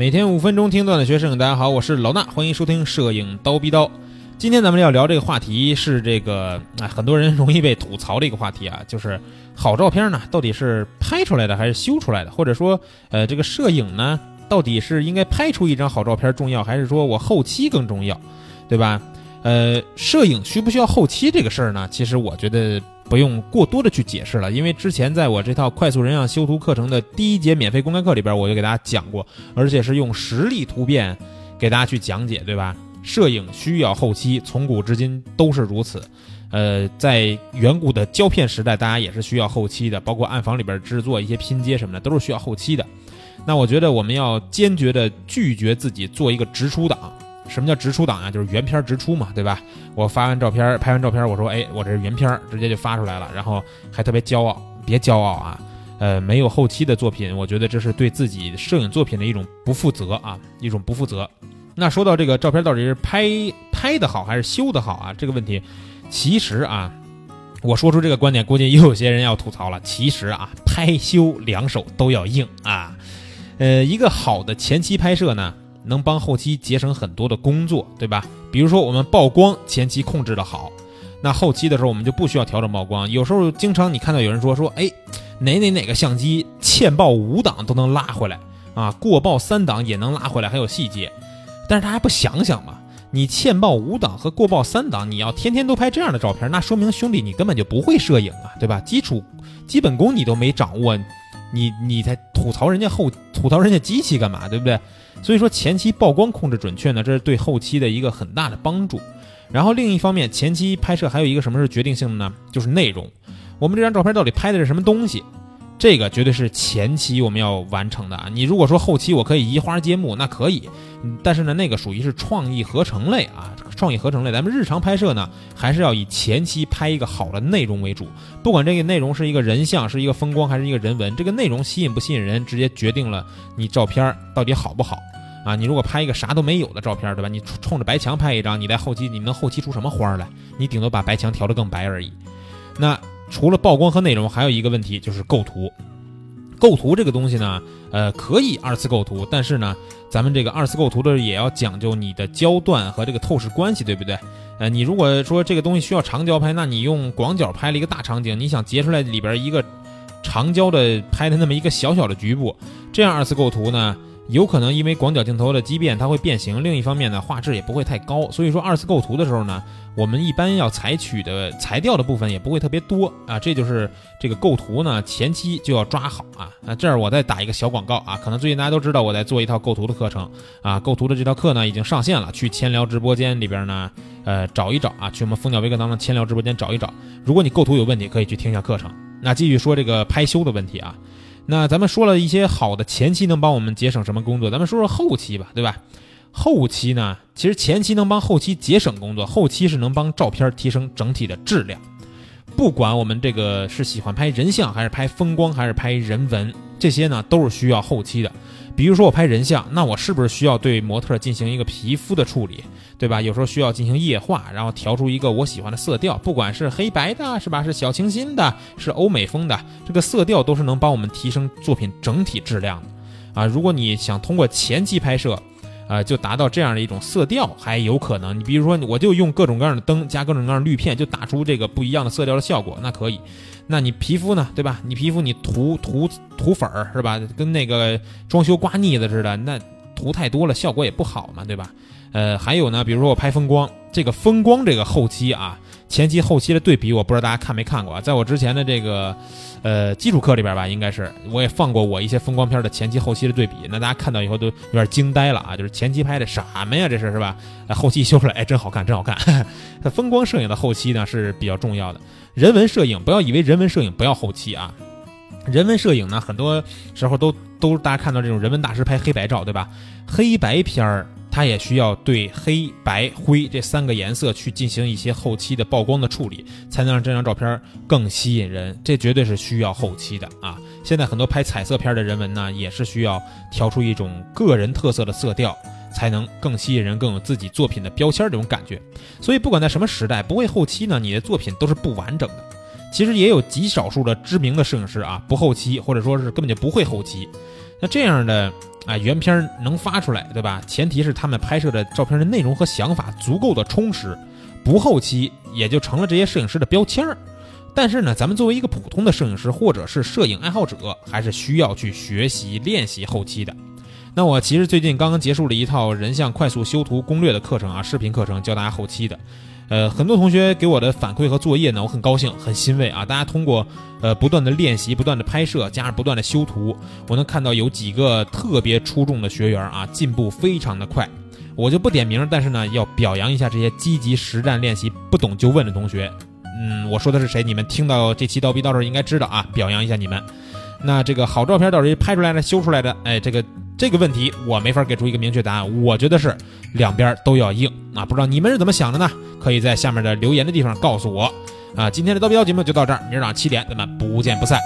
每天五分钟听段子学摄影，大家好，我是老衲，欢迎收听摄影刀逼刀。今天咱们要聊这个话题是这个啊，很多人容易被吐槽的一个话题啊，就是好照片呢到底是拍出来的还是修出来的，或者说呃这个摄影呢到底是应该拍出一张好照片重要，还是说我后期更重要，对吧？呃，摄影需不需要后期这个事儿呢？其实我觉得。不用过多的去解释了，因为之前在我这套快速人像修图课程的第一节免费公开课里边，我就给大家讲过，而且是用实例图片给大家去讲解，对吧？摄影需要后期，从古至今都是如此。呃，在远古的胶片时代，大家也是需要后期的，包括暗房里边制作一些拼接什么的，都是需要后期的。那我觉得我们要坚决的拒绝自己做一个直出党。什么叫直出档啊？就是原片直出嘛，对吧？我发完照片，拍完照片，我说，哎，我这是原片，直接就发出来了，然后还特别骄傲，别骄傲啊！呃，没有后期的作品，我觉得这是对自己摄影作品的一种不负责啊，一种不负责。那说到这个照片到底是拍拍的好还是修的好啊？这个问题，其实啊，我说出这个观点，估计又有些人要吐槽了。其实啊，拍修两手都要硬啊。呃，一个好的前期拍摄呢。能帮后期节省很多的工作，对吧？比如说我们曝光前期控制的好，那后期的时候我们就不需要调整曝光。有时候经常你看到有人说说，哎，哪哪哪个相机欠曝五档都能拉回来啊，过曝三档也能拉回来，还有细节。但是大家不想想嘛，你欠曝五档和过曝三档，你要天天都拍这样的照片，那说明兄弟你根本就不会摄影啊，对吧？基础基本功你都没掌握。你你在吐槽人家后吐槽人家机器干嘛，对不对？所以说前期曝光控制准确呢，这是对后期的一个很大的帮助。然后另一方面，前期拍摄还有一个什么是决定性的呢？就是内容。我们这张照片到底拍的是什么东西？这个绝对是前期我们要完成的啊！你如果说后期我可以移花接木，那可以，但是呢，那个属于是创意合成类啊，创意合成类。咱们日常拍摄呢，还是要以前期拍一个好的内容为主。不管这个内容是一个人像、是一个风光，还是一个人文，这个内容吸引不吸引人，直接决定了你照片到底好不好啊！你如果拍一个啥都没有的照片，对吧？你冲着白墙拍一张，你在后期你能后期出什么花来？你顶多把白墙调得更白而已。那。除了曝光和内容，还有一个问题就是构图。构图这个东西呢，呃，可以二次构图，但是呢，咱们这个二次构图的也要讲究你的焦段和这个透视关系，对不对？呃，你如果说这个东西需要长焦拍，那你用广角拍了一个大场景，你想截出来里边一个长焦的拍的那么一个小小的局部，这样二次构图呢？有可能因为广角镜头的畸变，它会变形。另一方面呢，画质也不会太高。所以说，二次构图的时候呢，我们一般要采取的裁掉的部分也不会特别多啊。这就是这个构图呢，前期就要抓好啊。那这儿我再打一个小广告啊，可能最近大家都知道我在做一套构图的课程啊。构图的这套课呢已经上线了，去千聊直播间里边呢，呃，找一找啊，去我们蜂鸟微课堂的千聊直播间找一找。如果你构图有问题，可以去听一下课程。那继续说这个拍修的问题啊。那咱们说了一些好的前期能帮我们节省什么工作，咱们说说后期吧，对吧？后期呢，其实前期能帮后期节省工作，后期是能帮照片提升整体的质量。不管我们这个是喜欢拍人像，还是拍风光，还是拍人文，这些呢都是需要后期的。比如说我拍人像，那我是不是需要对模特进行一个皮肤的处理，对吧？有时候需要进行液化，然后调出一个我喜欢的色调，不管是黑白的，是吧？是小清新的，是欧美风的，这个色调都是能帮我们提升作品整体质量的啊。如果你想通过前期拍摄，啊，就达到这样的一种色调，还有可能。你比如说，我就用各种各样的灯加各种各样的滤片，就打出这个不一样的色调的效果，那可以。那你皮肤呢，对吧？你皮肤你涂涂涂粉儿是吧？跟那个装修刮腻子似的，那涂太多了，效果也不好嘛，对吧？呃，还有呢，比如说我拍风光，这个风光这个后期啊，前期后期的对比，我不知道大家看没看过啊？在我之前的这个。呃，基础课里边吧，应该是我也放过我一些风光片的前期后期的对比，那大家看到以后都有点惊呆了啊！就是前期拍的什么呀？这是是吧？后期修出来，哎，真好看，真好看。风光摄影的后期呢是比较重要的。人文摄影，不要以为人文摄影不要后期啊。人文摄影呢，很多时候都都大家看到这种人文大师拍黑白照，对吧？黑白片儿。它也需要对黑白灰这三个颜色去进行一些后期的曝光的处理，才能让这张照片更吸引人。这绝对是需要后期的啊！现在很多拍彩色片的人文呢，也是需要调出一种个人特色的色调，才能更吸引人，更有自己作品的标签这种感觉。所以不管在什么时代，不会后期呢，你的作品都是不完整的。其实也有极少数的知名的摄影师啊，不后期，或者说是根本就不会后期。那这样的啊原片能发出来，对吧？前提是他们拍摄的照片的内容和想法足够的充实，不后期也就成了这些摄影师的标签儿。但是呢，咱们作为一个普通的摄影师或者是摄影爱好者，还是需要去学习练习后期的。那我其实最近刚刚结束了一套人像快速修图攻略的课程啊，视频课程教大家后期的。呃，很多同学给我的反馈和作业呢，我很高兴，很欣慰啊！大家通过呃不断的练习、不断的拍摄，加上不断的修图，我能看到有几个特别出众的学员啊，进步非常的快。我就不点名，但是呢，要表扬一下这些积极实战练习、不懂就问的同学。嗯，我说的是谁？你们听到这期刀逼到时候应该知道啊，表扬一下你们。那这个好照片到底拍出来的、修出来的？哎，这个。这个问题我没法给出一个明确答案，我觉得是两边都要硬啊！不知道你们是怎么想的呢？可以在下面的留言的地方告诉我啊！今天的刀标节目就到这儿，明儿早上七点咱们不见不散。